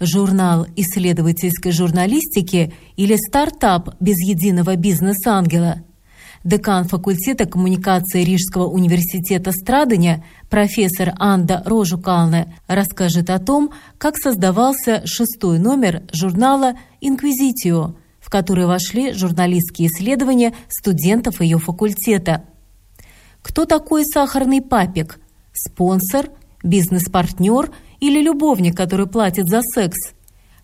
Журнал исследовательской журналистики или стартап без единого бизнес-ангела. Декан факультета коммуникации Рижского университета Страдания профессор Анда Рожукалне расскажет о том, как создавался шестой номер журнала «Инквизитио», в который вошли журналистские исследования студентов ее факультета. Кто такой сахарный папик? Спонсор, бизнес-партнер – или любовник, который платит за секс?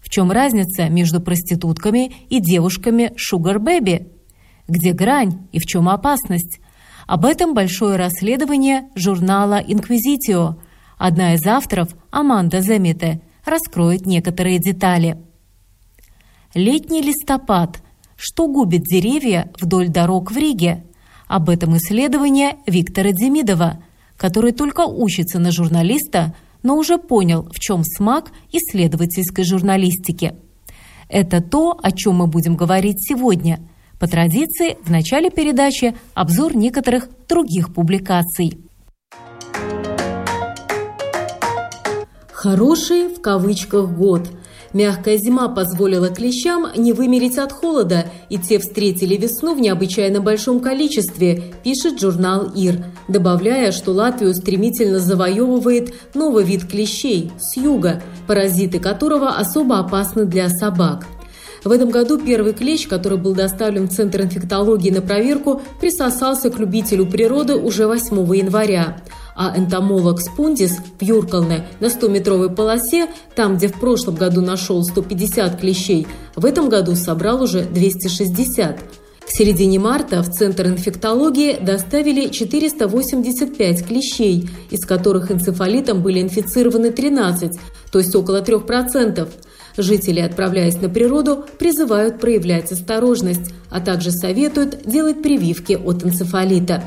В чем разница между проститутками и девушками Baby? Где грань и в чем опасность? Об этом большое расследование журнала «Инквизитио». Одна из авторов, Аманда Земите, раскроет некоторые детали. Летний листопад. Что губит деревья вдоль дорог в Риге? Об этом исследование Виктора Демидова, который только учится на журналиста, но уже понял, в чем смак исследовательской журналистики. Это то, о чем мы будем говорить сегодня. По традиции, в начале передачи обзор некоторых других публикаций. Хороший в кавычках год – Мягкая зима позволила клещам не вымереть от холода, и те встретили весну в необычайно большом количестве, пишет журнал «Ир», добавляя, что Латвию стремительно завоевывает новый вид клещей – с юга, паразиты которого особо опасны для собак. В этом году первый клещ, который был доставлен в Центр инфектологии на проверку, присосался к любителю природы уже 8 января а энтомолог Спундис в Юркалне на 100-метровой полосе, там, где в прошлом году нашел 150 клещей, в этом году собрал уже 260. К середине марта в Центр инфектологии доставили 485 клещей, из которых энцефалитом были инфицированы 13, то есть около 3%. Жители, отправляясь на природу, призывают проявлять осторожность, а также советуют делать прививки от энцефалита.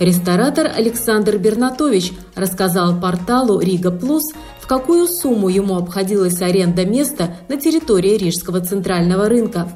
Ресторатор Александр Бернатович рассказал порталу «Рига Плюс», в какую сумму ему обходилась аренда места на территории Рижского центрального рынка.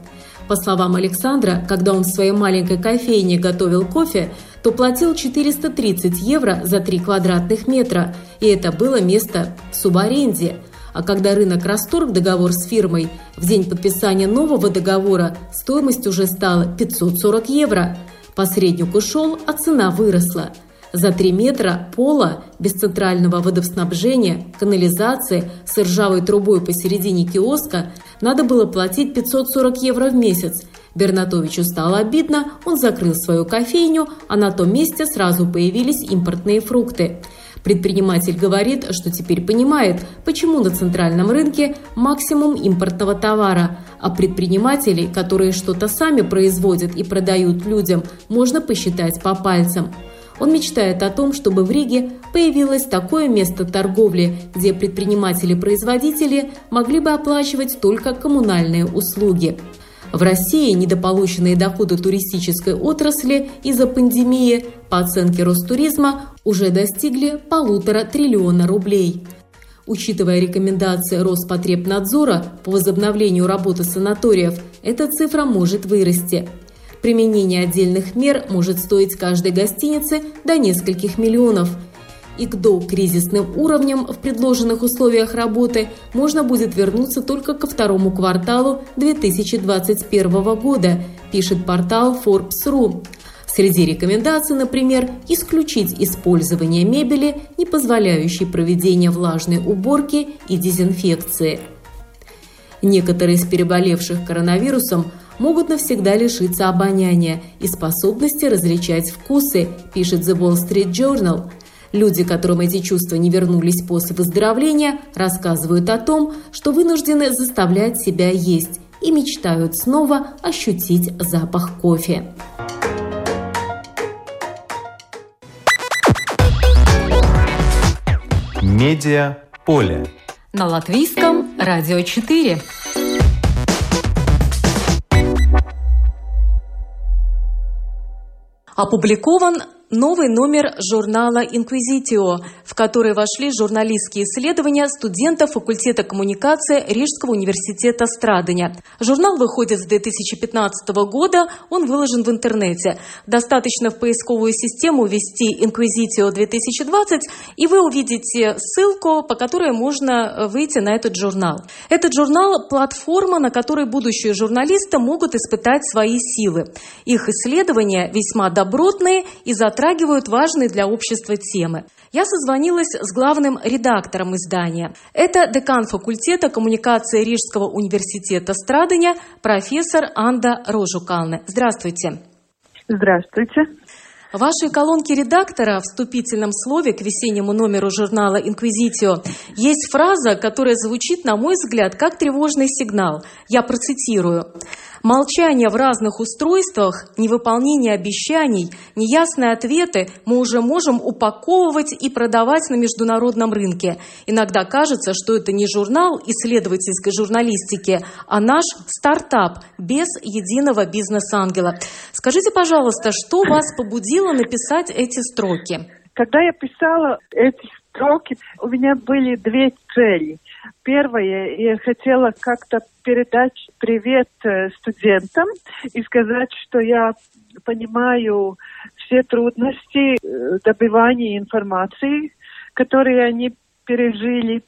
По словам Александра, когда он в своей маленькой кофейне готовил кофе, то платил 430 евро за 3 квадратных метра, и это было место в субаренде. А когда рынок расторг договор с фирмой, в день подписания нового договора стоимость уже стала 540 евро – Посредник ушел, а цена выросла. За три метра пола, без центрального водоснабжения, канализации, с ржавой трубой посередине киоска надо было платить 540 евро в месяц. Бернатовичу стало обидно, он закрыл свою кофейню, а на том месте сразу появились импортные фрукты. Предприниматель говорит, что теперь понимает, почему на центральном рынке максимум импортного товара, а предпринимателей, которые что-то сами производят и продают людям, можно посчитать по пальцам. Он мечтает о том, чтобы в Риге появилось такое место торговли, где предприниматели-производители могли бы оплачивать только коммунальные услуги. В России недополученные доходы туристической отрасли из-за пандемии, по оценке Ростуризма, уже достигли полутора триллиона рублей. Учитывая рекомендации Роспотребнадзора по возобновлению работы санаториев, эта цифра может вырасти. Применение отдельных мер может стоить каждой гостинице до нескольких миллионов – и к докризисным уровням в предложенных условиях работы можно будет вернуться только ко второму кварталу 2021 года, пишет портал Forbes.ru. Среди рекомендаций, например, исключить использование мебели, не позволяющей проведения влажной уборки и дезинфекции. Некоторые из переболевших коронавирусом могут навсегда лишиться обоняния и способности различать вкусы, пишет The Wall Street Journal – Люди, которым эти чувства не вернулись после выздоровления, рассказывают о том, что вынуждены заставлять себя есть и мечтают снова ощутить запах кофе. Медиа поле. На латвийском Радио 4. Опубликован новый номер журнала «Инквизитио», в который вошли журналистские исследования студентов факультета коммуникации Рижского университета Страдания. Журнал выходит с 2015 года, он выложен в интернете. Достаточно в поисковую систему ввести «Инквизитио 2020», и вы увидите ссылку, по которой можно выйти на этот журнал. Этот журнал – платформа, на которой будущие журналисты могут испытать свои силы. Их исследования весьма добротные и затрагивают затрагивают важные для общества темы. Я созвонилась с главным редактором издания. Это декан факультета коммуникации Рижского университета Страдания, профессор Анда Рожукалне. Здравствуйте. Здравствуйте. В вашей колонке редактора в вступительном слове к весеннему номеру журнала «Инквизитио» есть фраза, которая звучит, на мой взгляд, как тревожный сигнал. Я процитирую. Молчание в разных устройствах, невыполнение обещаний, неясные ответы мы уже можем упаковывать и продавать на международном рынке. Иногда кажется, что это не журнал исследовательской журналистики, а наш стартап без единого бизнес-ангела. Скажите, пожалуйста, что вас побудило написать эти строки? Когда я писала эти строки, у меня были две цели. Первое, я хотела как-то передать привет э, студентам и сказать, что я понимаю все трудности э, добывания информации, которые они пережили.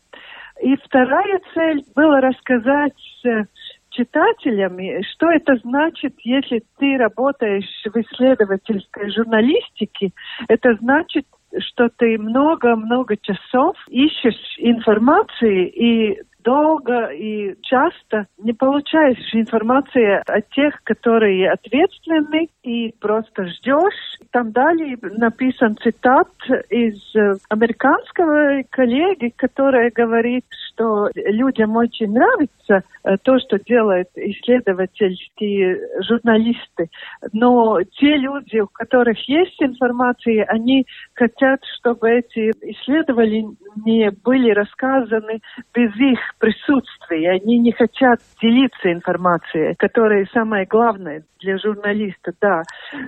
И вторая цель была рассказать э, читателям, что это значит, если ты работаешь в исследовательской журналистике. Это значит, что ты много-много часов ищешь информации и долго и часто не получаешь информации от тех, которые ответственны, и просто ждешь. Там далее написан цитат из э, американского коллеги, который говорит, что людям очень нравится э, то, что делают исследовательские журналисты, но те люди, у которых есть информация, они хотят, чтобы эти исследования были рассказаны без их присутствия. Они не хотят делиться информацией, которая самое главное для журналиста, да.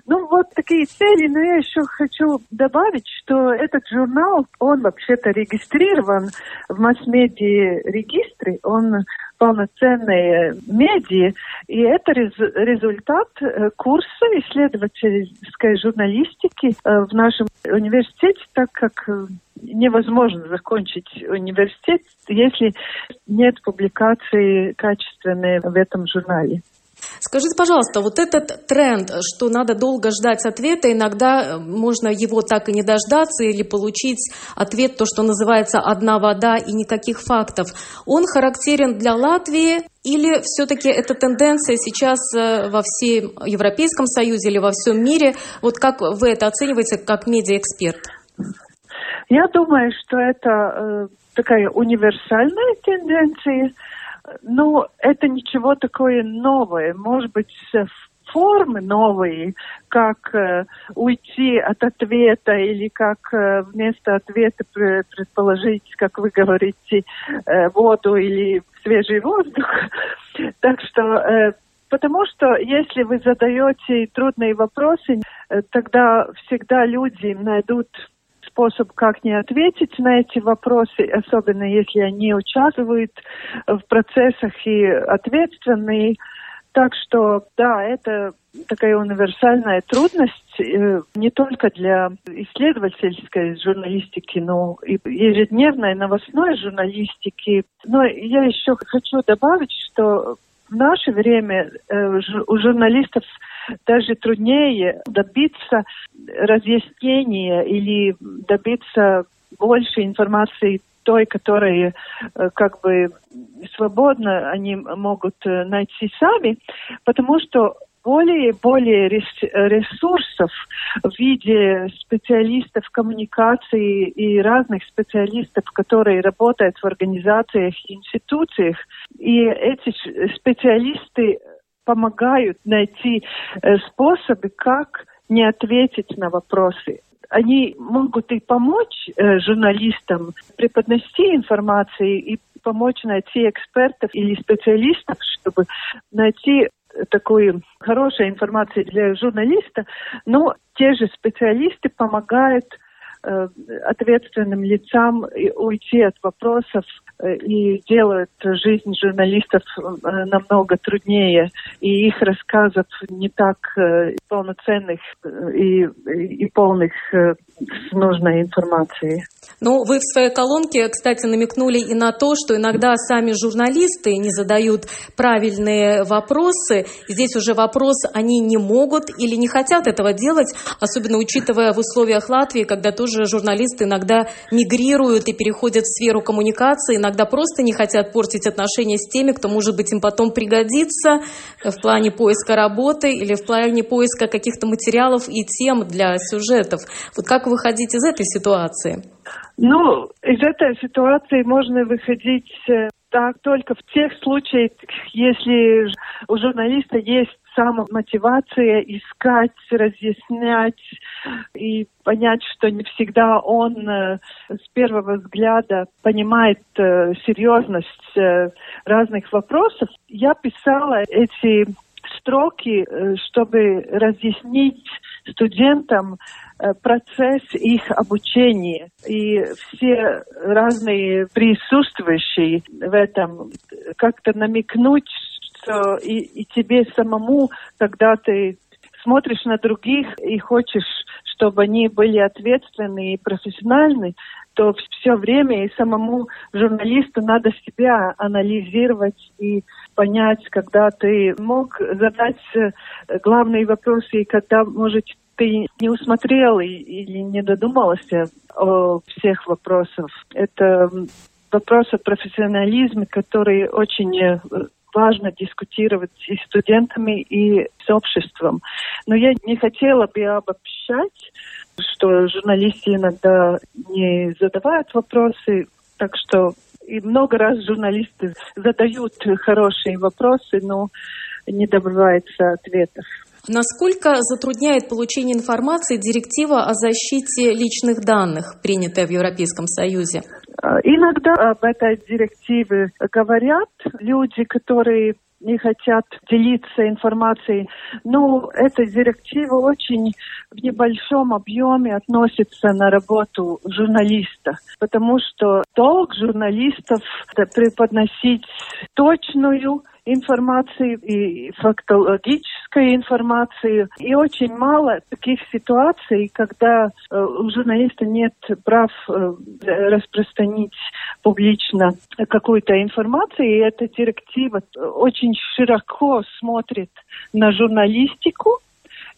Ну, вот такие цели, но я еще хочу добавить, что этот журнал, он вообще-то регистрирован в масс-медиа регистре, он полноценные медиа, и это рез, результат э, курса исследовательской журналистики э, в нашем университете, так как э, невозможно закончить университет, если нет публикации качественной в этом журнале. Скажите, пожалуйста, вот этот тренд, что надо долго ждать ответа, иногда э, можно его так и не дождаться или получить ответ, то, что называется «одна вода» и никаких фактов, он характерен для Латвии или все-таки эта тенденция сейчас э, во всем Европейском Союзе или во всем мире? Вот как вы это оцениваете как медиаэксперт? Я думаю, что это э, такая универсальная тенденция – ну, это ничего такое новое. Может быть, формы новые, как э, уйти от ответа или как э, вместо ответа предположить, как вы говорите, э, воду или свежий воздух. так что, э, потому что если вы задаете трудные вопросы, э, тогда всегда люди найдут способ, как не ответить на эти вопросы, особенно если они участвуют в процессах и ответственные. Так что, да, это такая универсальная трудность э, не только для исследовательской журналистики, но и ежедневной новостной журналистики. Но я еще хочу добавить, что в наше время э, у журналистов даже труднее добиться разъяснения или добиться больше информации той, которая э, как бы свободно они могут э, найти сами, потому что более и более ресурсов в виде специалистов коммуникации и разных специалистов, которые работают в организациях и институциях. И эти специалисты помогают найти э, способы, как не ответить на вопросы. Они могут и помочь э, журналистам преподнести информацию и помочь найти экспертов или специалистов, чтобы найти такую хорошую информацию для журналиста, но те же специалисты помогают ответственным лицам уйти от вопросов э, и делают жизнь журналистов э, намного труднее, и их рассказов не так полноценных и, и полных с нужной информацией. Ну, вы в своей колонке, кстати, намекнули и на то, что иногда сами журналисты не задают правильные вопросы. Здесь уже вопрос, они не могут или не хотят этого делать, особенно учитывая в условиях Латвии, когда тоже журналисты иногда мигрируют и переходят в сферу коммуникации, иногда просто не хотят портить отношения с теми, кто, может быть, им потом пригодится в плане поиска работы или в плане поиска каких-то материалов и тем для сюжетов. Вот как выходить из этой ситуации? Ну, из этой ситуации можно выходить э, так только в тех случаях, если у журналиста есть самомотивация искать, разъяснять и понять, что не всегда он э, с первого взгляда понимает э, серьезность разных вопросов. Я писала эти строки, чтобы разъяснить студентам Э, процесс их обучения. И все разные присутствующие в этом как-то намекнуть, и, и тебе самому, когда ты смотришь на других и хочешь, чтобы они были ответственны и профессиональны, то все время и самому журналисту надо себя анализировать и понять, когда ты мог задать э, главные вопросы и когда, может, ты не усмотрел или не додумался о всех вопросах. Это вопрос о профессионализме, который очень э, важно дискутировать и с студентами, и с обществом. Но я не хотела бы обобщать, что журналисты иногда не задавают вопросы, так что и много раз журналисты задают хорошие вопросы, но не добиваются ответов. Насколько затрудняет получение информации директива о защите личных данных, принятая в Европейском Союзе? А, иногда об этой директиве говорят люди, которые не хотят делиться информацией. Но эта директива очень в небольшом объеме относится на работу журналиста, потому что долг журналистов преподносить точную информации и фактологической информации. И очень мало таких ситуаций, когда э, у журналиста нет прав э, распространить публично какую-то информацию. И эта директива очень широко смотрит на журналистику,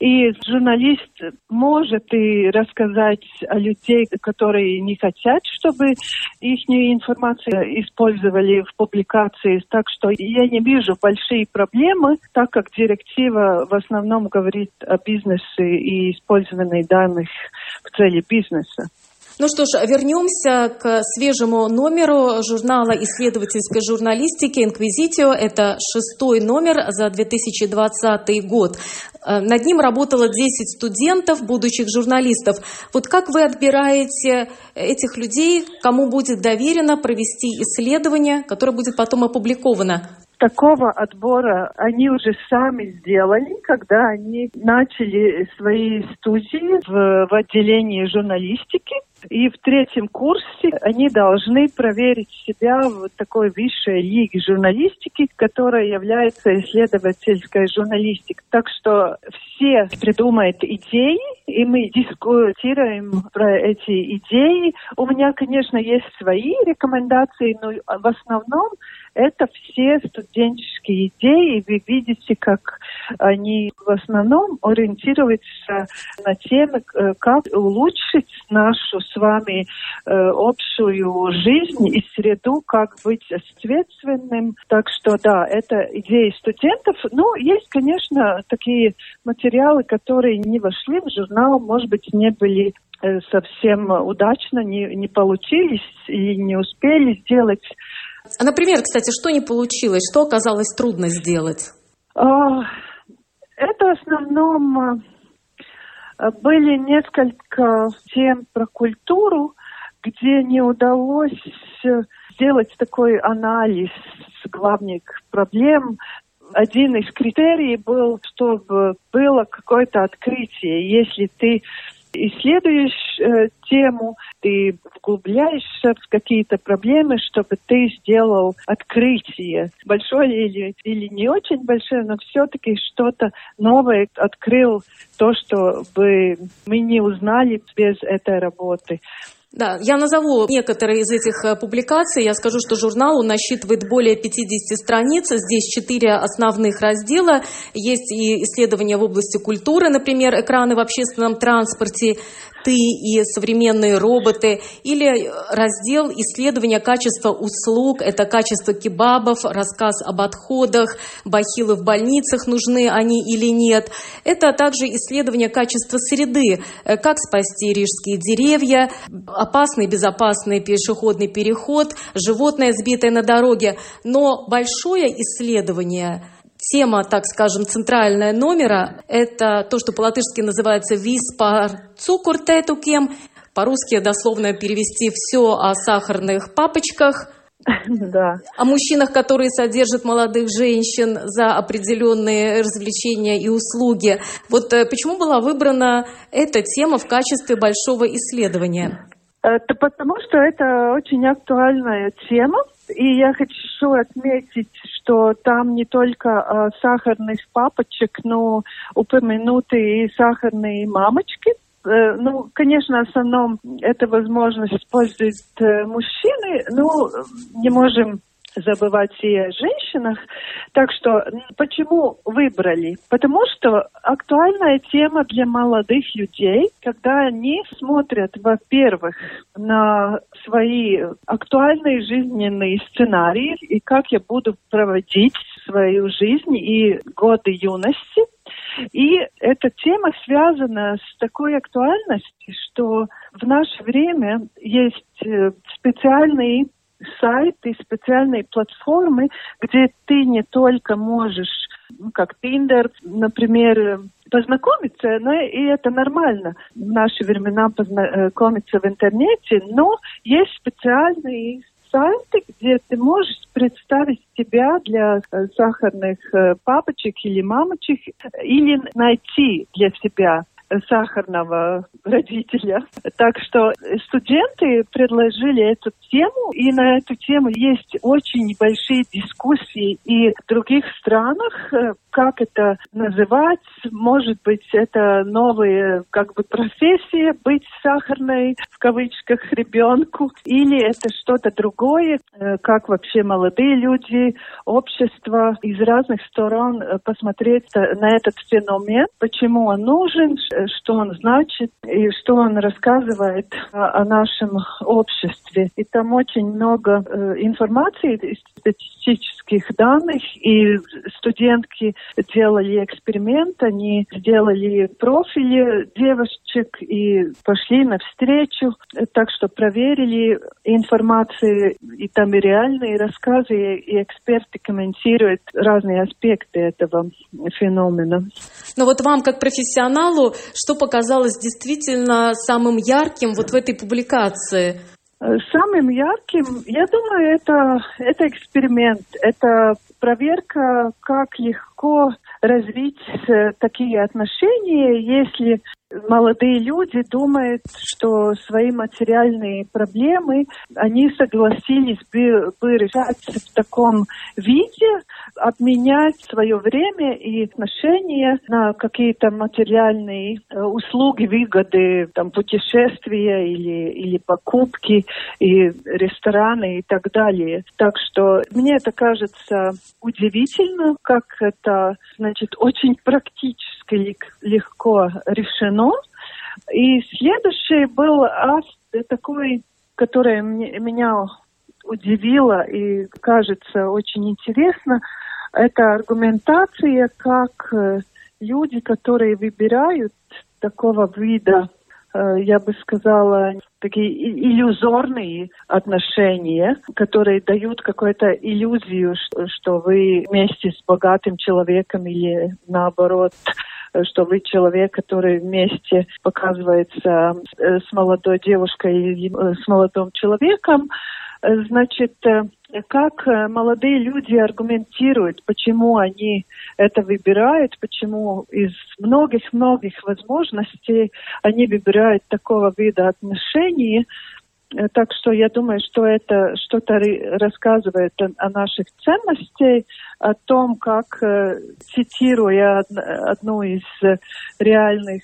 и журналист может и рассказать о людей, которые не хотят, чтобы их информацию использовали в публикации. Так что я не вижу большие проблемы, так как директива в основном говорит о бизнесе и использовании данных в цели бизнеса. Ну что ж, вернемся к свежему номеру журнала исследовательской журналистики «Инквизитио». Это шестой номер за 2020 год. Э, над ним работало 10 студентов, будущих журналистов. Вот как вы отбираете этих людей, кому будет доверено провести исследование, которое будет потом опубликовано? такого отбора они уже сами сделали, когда они начали свои студии в, в отделении журналистики. И в третьем курсе они должны проверить себя в такой высшей лиге журналистики, которая является исследовательской журналистикой. Так что все придумают идеи, и мы дискутируем про эти идеи. У меня, конечно, есть свои рекомендации, но в основном это все студенческие идеи. Вы видите, как они в основном ориентируются на темы, э, как улучшить нашу с вами э, общую жизнь и среду, как быть ответственным. Так что да, это идеи студентов. Ну, есть, конечно, такие материалы, которые не вошли в журнал, может быть, не были э, совсем удачно, не, не получились и не успели сделать а, например, кстати, что не получилось, что оказалось трудно сделать? А, это в основном а, были несколько тем про культуру, где не удалось сделать такой анализ главных проблем, один из критериев был, чтобы было какое-то открытие. Если ты исследуешь э, тему, ты вглубляешься в какие-то проблемы, чтобы ты сделал открытие. Большое или, или не очень большое, но все-таки что-то новое открыл, то, что бы мы не узнали без этой работы. Да, я назову некоторые из этих э, публикаций. Я скажу, что журнал насчитывает более 50 страниц. Здесь четыре основных раздела. Есть и исследования в области культуры, например, экраны в общественном транспорте, ты и современные роботы, или раздел исследования качества услуг, это качество кебабов, рассказ об отходах, бахилы в больницах, нужны они или нет. Это также исследование качества среды, э, как спасти рижские деревья, опасный безопасный пешеходный переход, животное, сбитое на дороге. Но большое исследование – Тема, так скажем, центральная номера – это то, что по-латышски называется «виспар цукуртетукем», по-русски дословно перевести все о сахарных папочках, да. О мужчинах, которые содержат молодых женщин за определенные развлечения и услуги. Вот э, почему была выбрана эта тема в качестве большого исследования? Это потому, что это очень актуальная тема. И я хочу отметить, что там не только э, сахарных папочек, но упомянуты и сахарные мамочки. Э, ну, конечно, в основном это возможность использовать э, мужчины, но не можем забывать и о женщинах. Так что почему выбрали? Потому что актуальная тема для молодых людей, когда они смотрят, во-первых, на свои актуальные жизненные сценарии и как я буду проводить свою жизнь и годы юности. И эта тема связана с такой актуальностью, что в наше время есть э, специальные сайты, специальные платформы, где ты не только можешь, ну, как Tinder, например, познакомиться, но и это нормально. В наши времена познакомиться в интернете, но есть специальные сайты, где ты можешь представить себя для э, сахарных э, папочек или мамочек или найти для себя сахарного родителя. Так что студенты предложили эту тему, и на эту тему есть очень небольшие дискуссии и в других странах, э, как это называть. Может быть, это новая как бы профессия, быть сахарной в кавычках ребенку, или это что-то другое, э, как вообще молодые люди, общество из разных сторон э, посмотреть на этот феномен, почему он нужен, что он значит и что он рассказывает о, нашем обществе. И там очень много э, информации, статистических данных, и студентки делали эксперимент, они сделали профили девочек и пошли навстречу, так что проверили информацию, и там и реальные рассказы, и эксперты комментируют разные аспекты этого феномена. Но вот вам, как профессионалу, что показалось действительно самым ярким вот в этой публикации? Самым ярким, я думаю, это, это эксперимент, это проверка, как легко развить э, такие отношения, если молодые люди думают, что свои материальные проблемы они согласились бы, бы решать в таком виде, обменять свое время и отношения на какие-то материальные э, услуги, выгоды, там, путешествия или, или покупки, и рестораны и так далее. Так что мне это кажется удивительно, как это, значит, очень практически легко решено. И следующий был такой, который меня удивило и кажется очень интересно, это аргументация, как э, люди, которые выбирают такого вида, э, я бы сказала, такие иллюзорные отношения, которые дают какую-то иллюзию, что вы вместе с богатым человеком или наоборот что вы человек, который вместе показывается э, с молодой девушкой и с молодым человеком, значит, как молодые люди аргументируют, почему они это выбирают, почему из многих-многих возможностей они выбирают такого вида отношений. Так что я думаю, что это что-то рассказывает о, о наших ценностях, о том, как, цитируя одну из реальных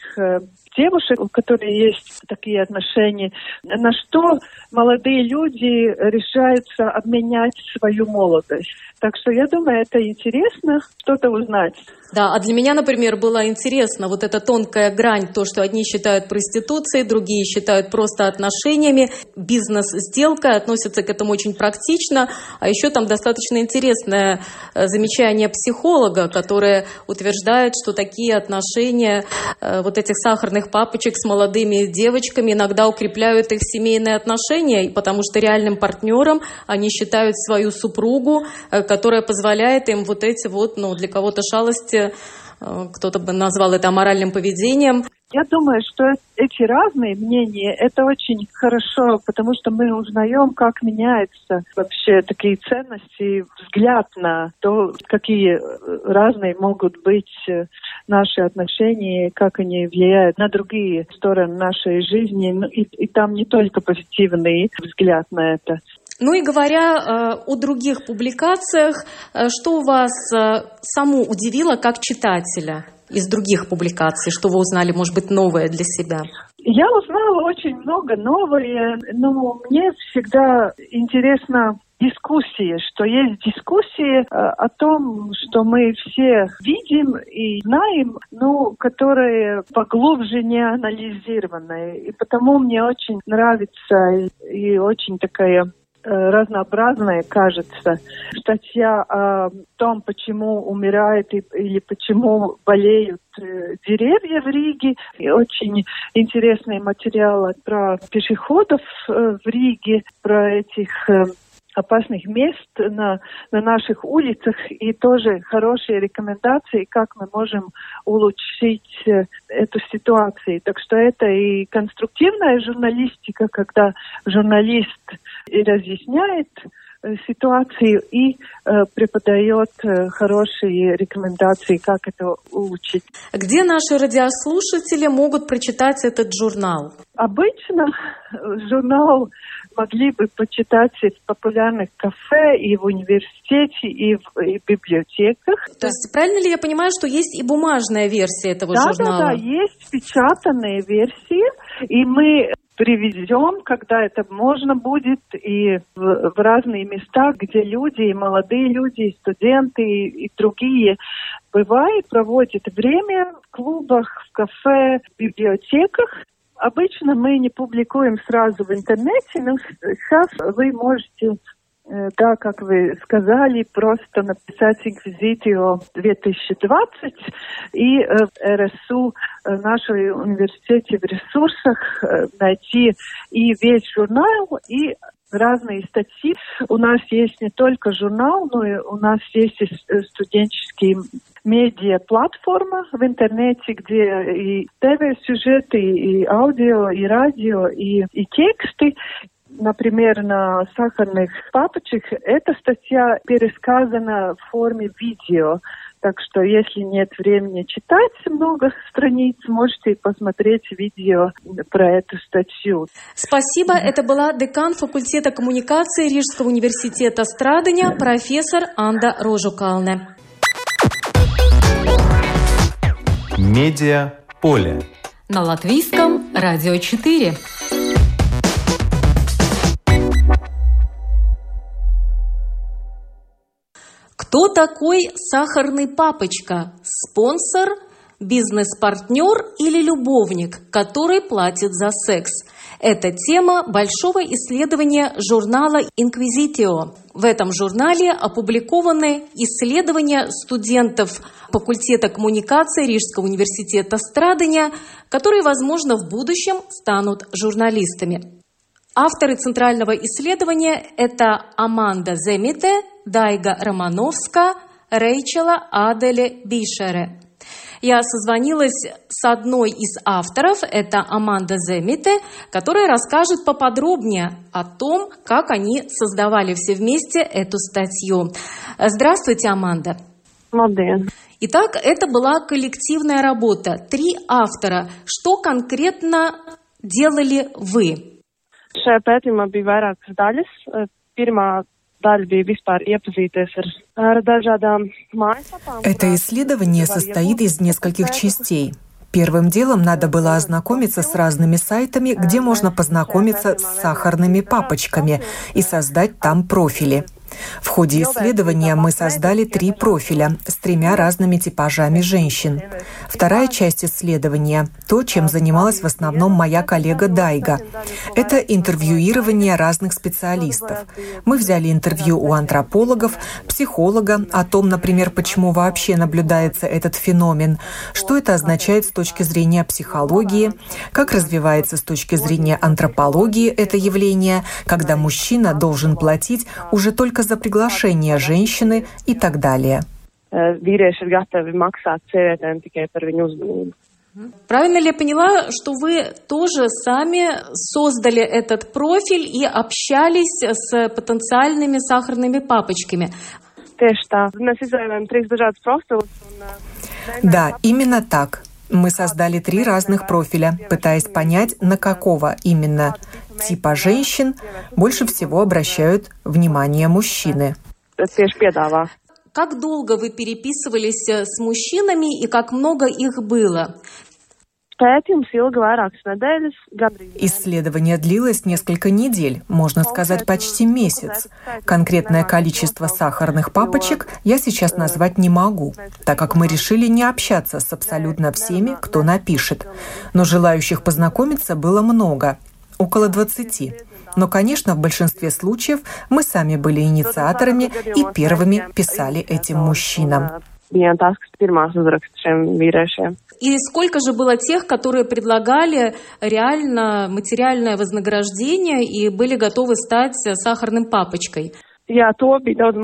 девушек, у которых есть такие отношения, на что молодые люди решаются обменять свою молодость. Так что я думаю, это интересно что-то узнать. Да, а для меня, например, было интересно вот эта тонкая грань, то, что одни считают проституцией, другие считают просто отношениями, бизнес-сделка, относятся к этому очень практично, а еще там достаточно интересное э, замечание психолога, которое утверждает, что такие отношения э, вот этих сахарных папочек с молодыми девочками иногда укрепляют их семейные отношения, потому что реальным партнером они считают свою супругу, э, которая позволяет им вот эти вот, ну, для кого-то шалости кто-то бы назвал это аморальным поведением. Я думаю, что эти разные мнения, это очень хорошо, потому что мы узнаем, как меняются вообще такие ценности, взгляд на то, какие разные могут быть э, наши отношения, как они влияют на другие стороны нашей жизни. Ну, и, и там не только позитивный взгляд на это. Ну и говоря э, о других публикациях, э, что вас э, саму удивило как читателя из других публикаций, что вы узнали, может быть, новое для себя? Я узнала очень много новое, но мне всегда интересно дискуссии, что есть дискуссии э, о том, что мы все видим и знаем, но которые поглубже не анализированы. И потому мне очень нравится и очень такая разнообразная, кажется. Статья о том, почему умирают или почему болеют э, деревья в Риге. И очень интересный материал про пешеходов э, в Риге, про этих опасных мест на, на наших улицах и тоже хорошие рекомендации, как мы можем улучшить э, эту ситуацию. Так что это и конструктивная журналистика, когда журналист и разъясняет э, ситуацию и э, преподает э, хорошие рекомендации, как это улучшить. Где наши радиослушатели могут прочитать этот журнал? Обычно журнал могли бы почитать в популярных кафе и в университете, и в, и в библиотеках. То есть правильно ли я понимаю, что есть и бумажная версия этого да, журнала? Да, да, есть печатанные версии, и мы привезем, когда это можно будет, и в, в разные места, где люди, и молодые люди, и студенты, и, и другие бывают, проводят время в клубах, в кафе, в библиотеках. Обычно мы не публикуем сразу в интернете, но сейчас вы можете да, как вы сказали, просто написать «Инквизитио 2020» и э, в РСУ э, нашей университете в ресурсах найти и весь журнал, и разные статьи. У нас есть не только журнал, но и у нас есть и студенческий медиа-платформа в интернете, где и ТВ-сюжеты, и аудио, и радио, и, и тексты. Например, на «Сахарных папочек» эта статья пересказана в форме видео. Так что, если нет времени читать много страниц, можете посмотреть видео про эту статью. Спасибо. Это была декан факультета коммуникации Рижского университета Страдания, профессор Анда Рожукалне. Медиа поле. На латвийском радио 4. Кто такой сахарный папочка? Спонсор, бизнес-партнер или любовник, который платит за секс? Это тема большого исследования журнала «Инквизитио». В этом журнале опубликованы исследования студентов факультета коммуникации Рижского университета Страдания, которые, возможно, в будущем станут журналистами. Авторы центрального исследования – это Аманда Земите, Дайга Романовска, Рейчела Аделе Бишере. Я созвонилась с одной из авторов, это Аманда Земите, которая расскажет поподробнее о том, как они создавали все вместе эту статью. Здравствуйте, Аманда. Labdien! Итак, это была коллективная работа. Три автора. Что конкретно делали вы? Šajā pētījumā bija vairākas daļas. Pirmā daļa bija vispār iepazīties ar, ar dažādām mājaslapām. Это исследование состоит из нескольких частей. Первым делом надо было ознакомиться с разными сайтами, где можно познакомиться с сахарными папочками и создать там профили. В ходе исследования мы создали три профиля с тремя разными типажами женщин. Вторая часть исследования – то, чем занималась в основном моя коллега Дайга. Это интервьюирование разных специалистов. Мы взяли интервью у антропологов, психолога о том, например, почему вообще наблюдается этот феномен, что это означает с точки зрения психологии, как развивается с точки зрения антропологии это явление, когда мужчина должен платить уже только за приглашение женщины и так далее. Viņu uzmanību. Правильно ли я поняла, что вы тоже сами создали этот профиль и общались с потенциальными сахарными папочками? Да, именно так. Мы создали три разных профиля, пытаясь понять, на какого именно типа женщин больше всего обращают внимание мужчины. Как долго вы переписывались с мужчинами и как много их было? Pētījums ilga vairākas nedēļas, gandrīz. Исследование длилось несколько недель, можно сказать, почти месяц. Конкретное количество сахарных папочек я сейчас назвать не могу, так как мы решили не общаться с абсолютно всеми, кто напишет. Но желающих познакомиться было много, около 20. Но, конечно, в большинстве случаев мы сами были инициаторами и первыми писали этим мужчинам. Bijām tās, kas pirmās uzraksta šiem vīriešiem. И сколько же было тех, которые предлагали реально материальное вознаграждение и были готовы стать сахарным папочкой?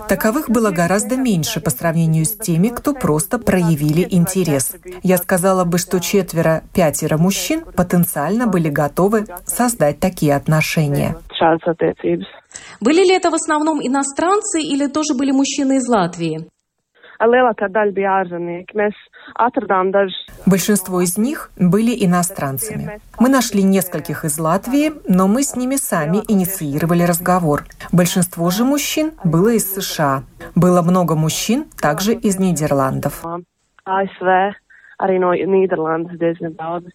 Таковых было гораздо меньше по сравнению с теми, кто просто проявили интерес. Я сказала бы, что четверо-пятеро мужчин потенциально были готовы создать такие отношения. Были ли это в основном иностранцы или тоже были мужчины из Латвии? Lielākā daļa bija ārzemnieki. Mēs atradām dažus Большинство из них были иностранцами. Мы нашли нескольких из Латвии, но мы с ними сами инициировали разговор. Большинство же мужчин было из США. Было много мужчин также из Нидерландов. daudz.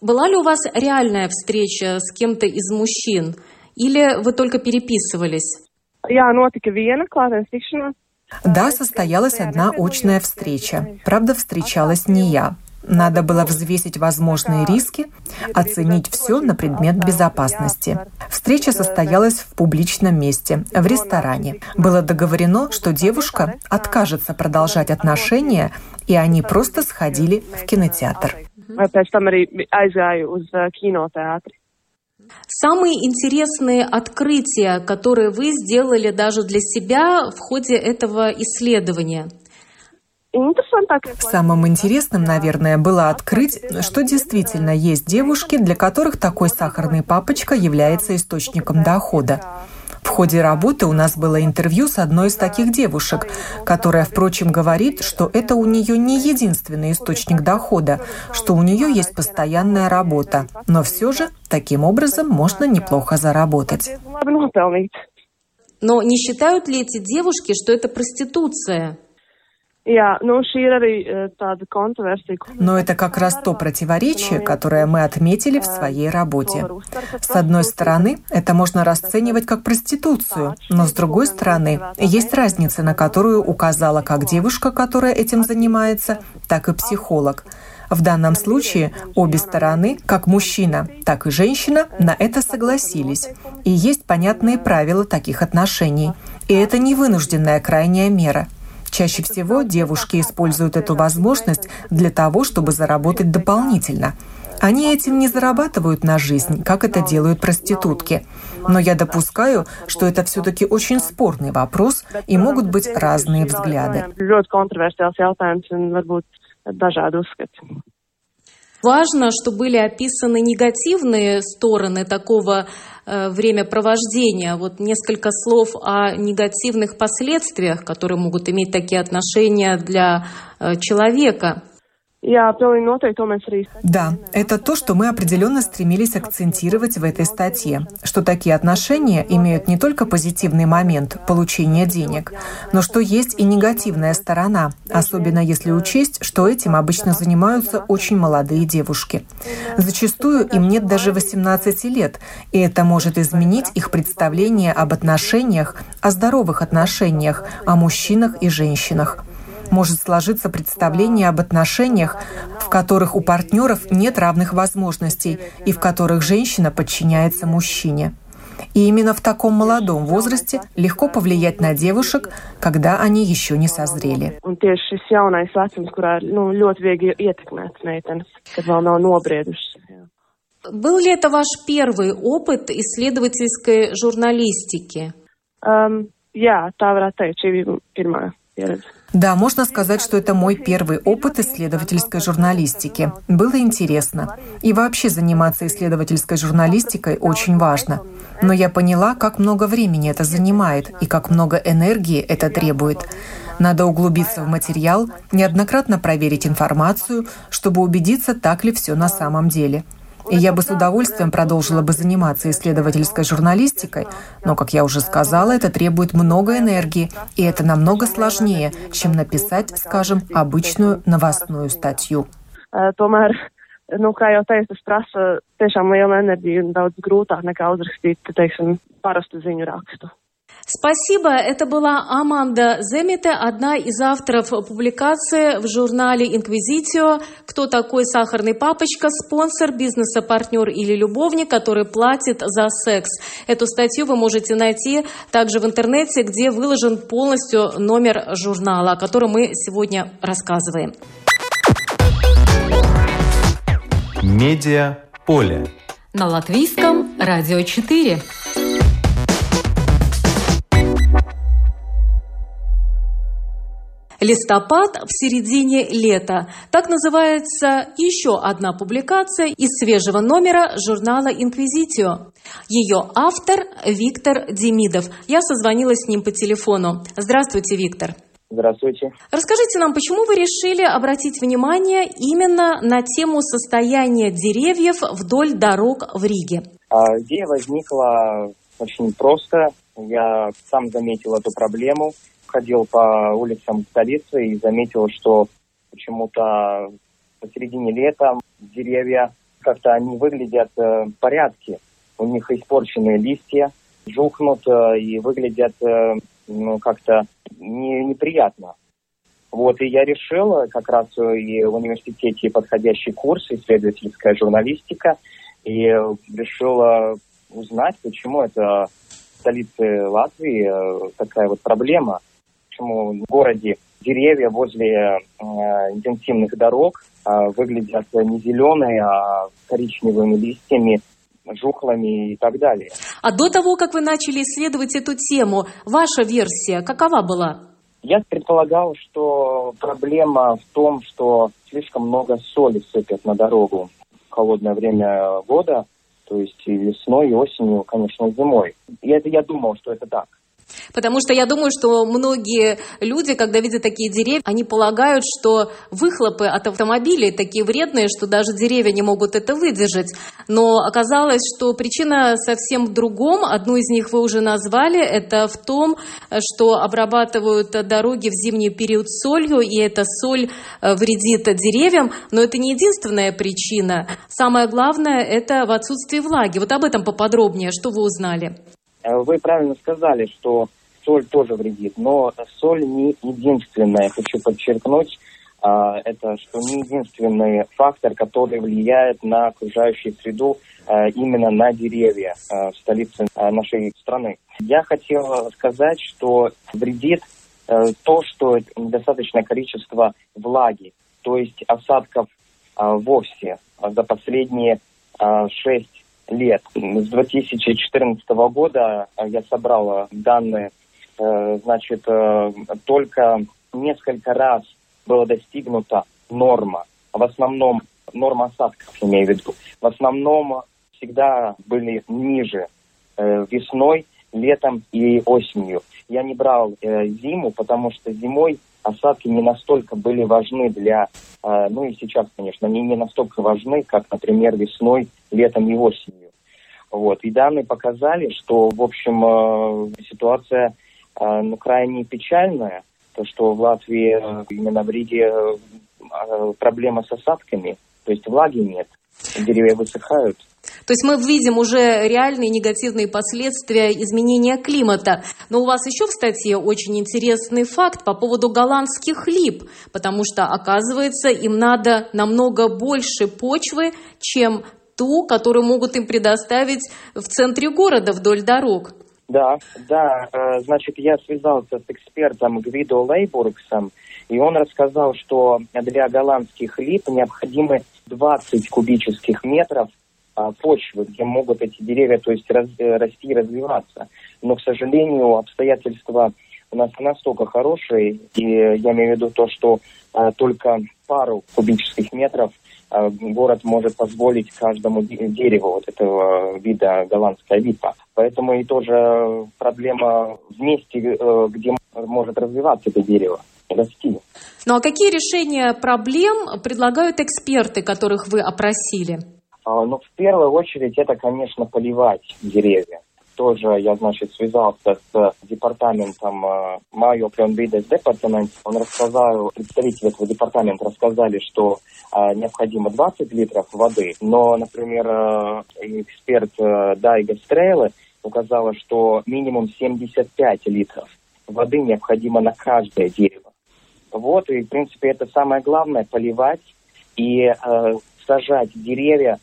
Была ли у вас реальная встреча с кем-то из мужчин? Или вы только переписывались? Jā, notika viena klātienes tikšanās. Да, состоялась одна очная встреча. Правда, встречалась не я. Надо было взвесить возможные риски, оценить все на предмет безопасности. Встреча состоялась в публичном месте, в ресторане. Было договорено, что девушка откажется продолжать отношения, и они просто сходили в кинотеатр. Самые интересные открытия, которые вы сделали даже для себя в ходе этого исследования? Самым интересным, наверное, было открыть, что действительно есть девушки, для которых такой сахарный папочка является источником дохода. В ходе работы у нас было интервью с одной из таких девушек, которая, впрочем, говорит, что это у нее не единственный источник дохода, что у нее есть постоянная работа. Но все же таким образом можно неплохо заработать. Но не считают ли эти девушки, что это проституция? Ko- Но это как раз то противоречие, которое мы отметили в своей работе. С одной стороны, это можно расценивать как проституцию, но с другой стороны, есть разница, на которую указала как девушка, которая этим занимается, так и психолог. В данном случае обе стороны, как мужчина, так и женщина, на это согласились. И есть понятные правила таких отношений. И это не вынужденная крайняя мера. Чаще всего девушки используют эту возможность для того, чтобы заработать дополнительно. Они этим не зарабатывают на жизнь, как это делают проститутки. Но я допускаю, что это все-таки очень спорный вопрос и могут быть разные взгляды. Важно, что были описаны негативные стороны такого э, времяпровождения. Вот несколько слов о негативных последствиях, которые могут иметь такие отношения для э, человека. Да, это то, что мы определенно стремились акцентировать в этой статье, что такие отношения имеют не только позитивный момент получения денег, но что есть и негативная сторона, особенно если учесть, что этим обычно занимаются очень молодые девушки. Зачастую им нет даже 18 лет, и это может изменить их представление об отношениях, о здоровых отношениях, о мужчинах и женщинах может сложиться представление об отношениях, в которых у партнеров нет равных возможностей и в которых женщина подчиняется мужчине. И именно в таком молодом возрасте легко повлиять на девушек, когда они еще не созрели. Был ли это ваш первый опыт исследовательской журналистики? Um, jā, tā varētu teikt, šī bija pirmā да, можно сказать, что это мой первый опыт исследовательской журналистики. Было интересно. И вообще заниматься исследовательской журналистикой очень важно. Но я поняла, как много времени это занимает и как много энергии это требует. Надо углубиться в материал, неоднократно проверить информацию, чтобы убедиться, так ли все на самом деле – и я бы с удовольствием продолжила бы заниматься исследовательской журналистикой, но, как я уже сказала, это требует много энергии, и это намного сложнее, чем написать, скажем, обычную новостную статью. Nu, kā jau teicu, tas prasa tiešām lielu enerģiju un daudz grūtāk nekā uzrakstīt, teiksim, parastu ziņu rakstu. Спасибо. Это была Аманда Земите, одна из авторов публикации в журнале «Инквизитио. Кто такой сахарный папочка? Спонсор, бизнеса, партнер или любовник, который платит за секс». Эту статью вы можете найти также в интернете, где выложен полностью номер журнала, о котором мы сегодня рассказываем. Медиа поле. На латвийском радио 4. Листопад в середине лета. Так называется еще одна публикация из свежего номера журнала «Инквизитио». Ее автор Виктор Демидов. Я созвонилась с ним по телефону. Здравствуйте, Виктор. Здравствуйте. Расскажите нам, почему вы решили обратить внимание именно на тему состояния деревьев вдоль дорог в Риге? А, идея возникла очень просто. Я сам заметил эту проблему ходил по улицам столицы и заметил, что почему-то посередине лета деревья как-то они выглядят э, в порядке. У них испорченные листья, жухнут э, и выглядят э, ну, как-то не, неприятно. Вот, и я решил как раз и в университете подходящий курс исследовательская журналистика, и решил узнать, почему это в столице Латвии такая вот проблема – почему в городе деревья возле э, интенсивных дорог э, выглядят не зеленые, а коричневыми листьями, жухлами и так далее. А до того, как вы начали исследовать эту тему, ваша версия какова была? Я предполагал, что проблема в том, что слишком много соли сыпят на дорогу в холодное время года, то есть и весной, и осенью, конечно, зимой. И это я думал, что это так. Потому что я думаю, что многие люди, когда видят такие деревья, они полагают, что выхлопы от автомобилей такие вредные, что даже деревья не могут это выдержать. Но оказалось, что причина совсем в другом. Одну из них вы уже назвали. Это в том, что обрабатывают дороги в зимний период солью, и эта соль э, вредит деревьям. Но это не единственная причина. Самое главное – это в отсутствии влаги. Вот об этом поподробнее. Что вы узнали? Э, вы правильно сказали, что соль тоже вредит, но соль не единственная. Хочу подчеркнуть, а, это что не единственный фактор, который влияет на окружающую среду, а, именно на деревья а, в столице нашей страны. Я хотел сказать, что вредит э, то, что недостаточное количество влаги, то есть осадков вовсе за последние шесть лет. С 2014 года я собрал данные, э, значит, э, только несколько раз было достигнуто норма. В основном норма осадков, имею в виду. В основном всегда были ниже э, весной, летом и осенью. Я не брал э, зиму, потому что зимой осадки не настолько были важны для, э, ну и сейчас, конечно, они не настолько важны, как, например, весной, летом и осенью. Вот. И данные показали, что, в общем, э, ситуация э, ну, крайне печальная, то, что в Латвии именно в Риге проблема с осадками, то есть влаги нет, деревья высыхают. То есть мы видим уже реальные негативные последствия изменения климата. Но у вас еще в статье очень интересный факт по поводу голландских лип, потому что, оказывается, им надо намного больше почвы, чем ту, которую могут им предоставить в центре города вдоль дорог. Да, да, э, значит, я связался с экспертом Гвидо Лейбургсом, и он рассказал, что для голландских лип необходимы 20 кубических метров почвы, где могут эти деревья, то есть раз, э, расти и развиваться. Но, к сожалению, обстоятельства у нас настолько хорошие, и я имею в виду то, что а, только пару кубических метров а, город может позволить каждому дереву вот этого вида голландская випа. Поэтому и тоже проблема в месте, э, где может развиваться это дерево, расти. Ну а какие решения проблем предлагают эксперты, которых вы опросили? А, ну, в первую очередь, это, конечно, поливать деревья. Тоже я, значит, связался с департаментом Майо Пленбидес департамент. Он рассказал, представители этого департамента рассказали, что а, необходимо 20 литров воды, но, например, а, эксперт Дайга Стрелы указала, что минимум 75 литров воды необходимо на каждое дерево. Вот, и, в принципе, это самое главное, поливать и э, сажать деревья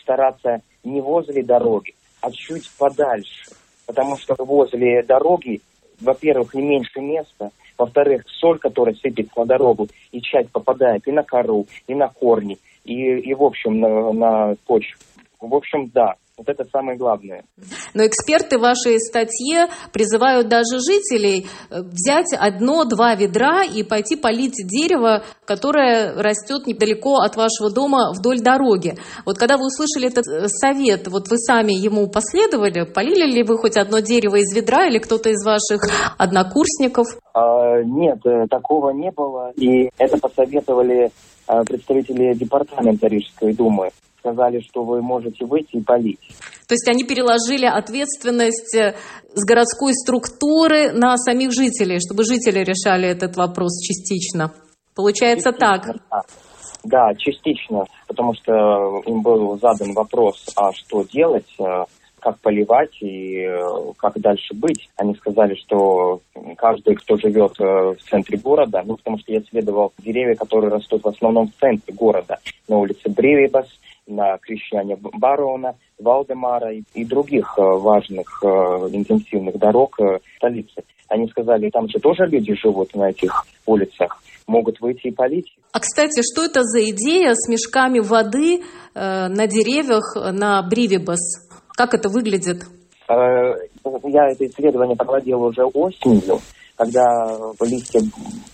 стараться не возле дороги, а чуть подальше. Потому что возле дороги, во-первых, не меньше места, во-вторых, соль, которая сыпется на дорогу, и часть попадает и на кору, и на корни, и, и в общем, на, на почву. В общем, да, вот это самое главное. Но эксперты вашей статье призывают даже жителей э, взять одно-два ведра и пойти полить дерево, которое растет недалеко от вашего дома вдоль дороги. Вот когда вы услышали этот э, совет, вот вы сами ему последовали? Полили ли вы хоть одно дерево из ведра или кто-то из ваших однокурсников? А, нет, э, такого не было. И это посоветовали представители департамента Рижской думы сказали, что вы можете выйти и полить. То есть они переложили ответственность э, с городской структуры на самих жителей, чтобы жители решали этот вопрос частично. Получается частично, так? Да. да, частично, потому что им был задан вопрос, а что делать, э, как поливать и э, как дальше быть. Они сказали, что каждый, кто живет в центре города, ну, потому что я исследовал деревья, которые растут в основном в центре города, на улице Бривибас, на крещане Барона, Валдемара и, и других э, важных э, интенсивных дорог э, столицы. Они сказали, там же тоже люди живут на этих улицах, могут выйти и полить. А, кстати, что это за идея с мешками воды э, на деревьях на Бривибас? Как это выглядит? Э, я это исследование проводил уже осенью, когда листьев,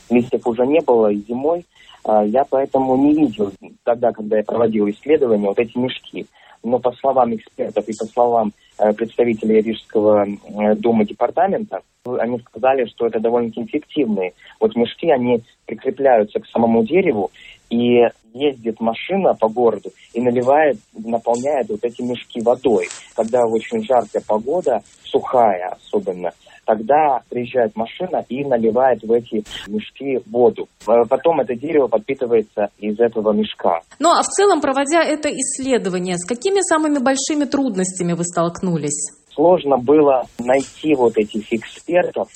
листьев уже не было, и зимой а, я поэтому не видел тогда, когда я проводил исследования, вот эти мешки. Но по словам экспертов и по словам э, представителей Рижского э, дома департамента, они сказали, что это довольно-таки эффективные. Вот мешки, они прикрепляются к самому дереву, и ездит машина по городу и наливает, наполняет вот эти мешки водой. Когда очень жаркая погода, сухая особенно, тогда приезжает машина и наливает в эти мешки воду. Э, потом это дерево подпитывается из этого мешка. Ну а в целом, проводя это исследование, с какими самыми большими трудностями вы столкнулись? Сложно было найти вот этих экспертов,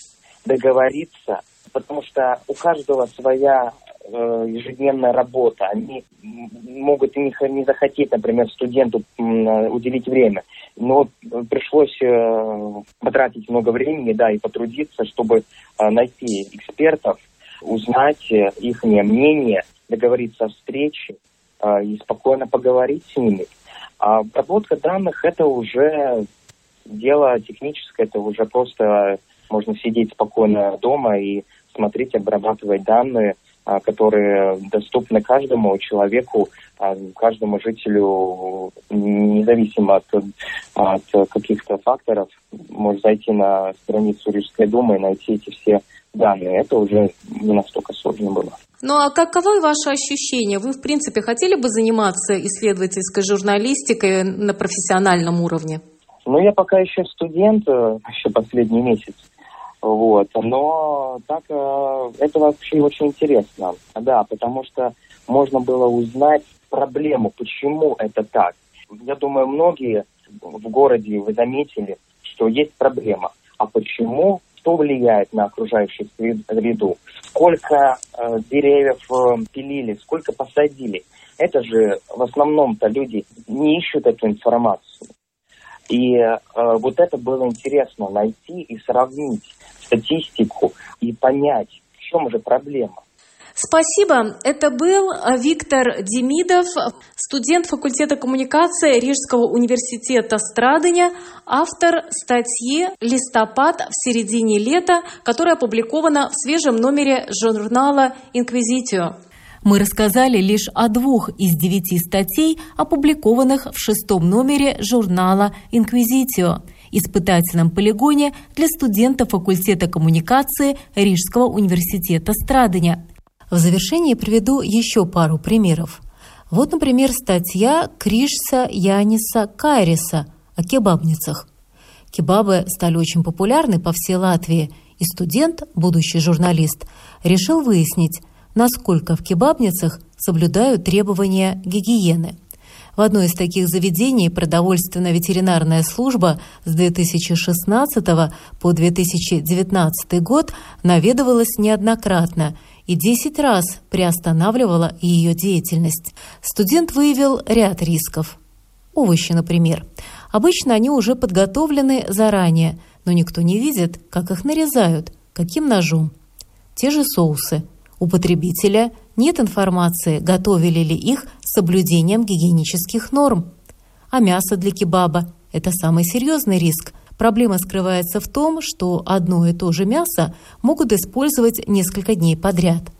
договориться, потому что у каждого своя ежедневная работа. Они могут не, не захотеть, например, студенту уделить время но пришлось э, потратить много времени, да, и потрудиться, чтобы э, найти экспертов, узнать э, их мнение, договориться о встрече и спокойно поговорить с ними. А обработка данных это уже дело техническое, это уже просто можно сидеть спокойно дома и смотреть, обрабатывать данные которые доступны каждому человеку, а, каждому жителю, независимо от, от каких-то факторов, может зайти на страницу Рижской думы и найти эти все данные. Это уже не настолько сложно было. Ну а каковы ваши ощущения? Вы, в принципе, хотели бы заниматься исследовательской журналистикой на профессиональном уровне? Ну, я пока еще студент, э, еще последний месяц. Вот. Но так э, это вообще очень интересно. Да, потому что можно было узнать проблему, почему это так. Я думаю, многие в городе вы заметили, что есть проблема. А почему? Что влияет на окружающую среду? Сколько э, деревьев э, пилили, сколько посадили? Это же в основном-то люди не ищут эту информацию. И э, вот это было интересно найти и сравнить статистику и понять, в чем же проблема. Спасибо. Это был Виктор Демидов, студент факультета коммуникации Рижского университета Страдания, автор статьи «Листопад в середине лета», которая опубликована в свежем номере журнала «Инквизитио». Мы рассказали лишь о двух из девяти статей, опубликованных в шестом номере журнала «Инквизитио» испытательном полигоне для студентов факультета коммуникации Рижского университета Страдания. В завершении приведу еще пару примеров. Вот, например, статья Кришса Яниса Кайриса о кебабницах. Кебабы стали очень популярны по всей Латвии, и студент, будущий журналист, решил выяснить, насколько в кебабницах соблюдают требования гигиены. В одно из таких заведений продовольственно-ветеринарная служба с 2016 по 2019 год наведывалась неоднократно и 10 раз приостанавливала ее деятельность. Студент выявил ряд рисков. Овощи, например. Обычно они уже подготовлены заранее, но никто не видит, как их нарезают, каким ножом. Те же соусы. У потребителя нет информации, готовили ли их с соблюдением гигиенических норм. А мясо для кебаба – это самый серьезный риск. Проблема скрывается в том, что одно и то же мясо могут использовать несколько дней подряд.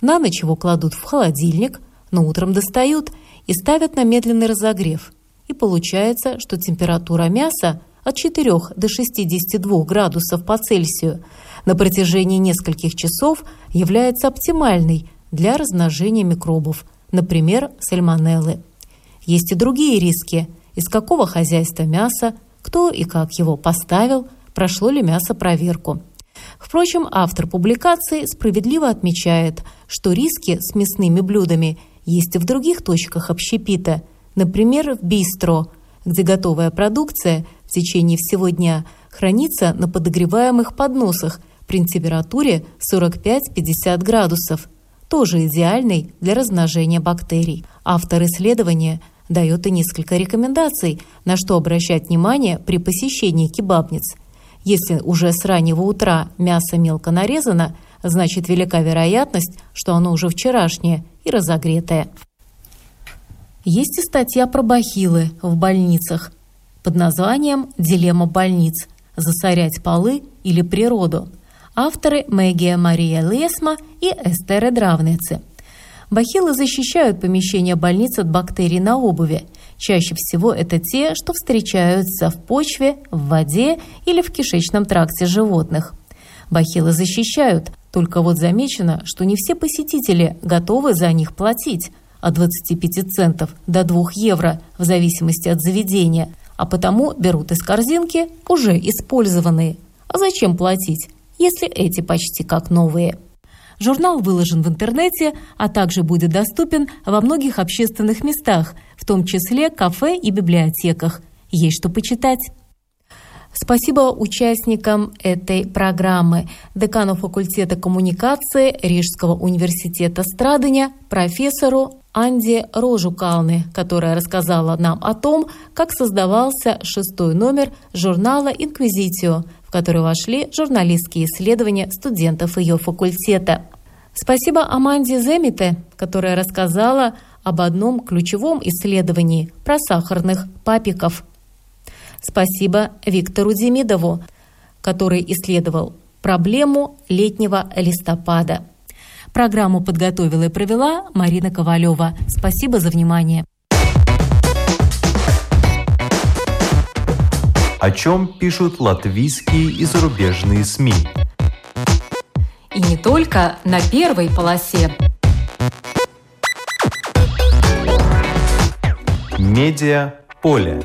На ночь его кладут в холодильник, но утром достают и ставят на медленный разогрев. И получается, что температура мяса от 4 до 62 градусов по Цельсию на протяжении нескольких часов является оптимальной для размножения микробов, например, сальмонеллы. Есть и другие риски. Из какого хозяйства мясо, кто и как его поставил, прошло ли мясо проверку. Впрочем, автор публикации справедливо отмечает, что риски с мясными блюдами есть и в других точках общепита, например, в бистро, где готовая продукция в течение всего дня хранится на подогреваемых подносах при температуре 45-50 градусов, тоже идеальный для размножения бактерий. Автор исследования дает и несколько рекомендаций, на что обращать внимание при посещении кебабниц. Если уже с раннего утра мясо мелко нарезано, значит велика вероятность, что оно уже вчерашнее и разогретое. Есть и статья про бахилы в больницах под названием «Дилемма больниц. Засорять полы или природу». Авторы Мэгия Мария Лесма и Эстере Дравницы. Бахилы защищают помещение больниц от бактерий на обуви. Чаще всего это те, что встречаются в почве, в воде или в кишечном тракте животных. Бахилы защищают, только вот замечено, что не все посетители готовы за них платить – от 25 центов до 2 евро в зависимости от заведения, а потому берут из корзинки уже использованные. А зачем платить, если эти почти как новые? Журнал выложен в интернете, а также будет доступен во многих общественных местах, в том числе кафе и библиотеках. Есть что почитать. Спасибо участникам этой программы, декану факультета коммуникации Рижского университета Страдания, профессору Анди Рожукалны, которая рассказала нам о том, как создавался шестой номер журнала «Инквизитио», в который вошли журналистские исследования студентов ее факультета. Спасибо Аманде Земите, которая рассказала об одном ключевом исследовании про сахарных папиков. Спасибо Виктору Демидову, который исследовал проблему летнего листопада – Программу подготовила и провела Марина Ковалева. Спасибо за внимание. О чем пишут латвийские и зарубежные СМИ? И не только на первой полосе. Медиа поле.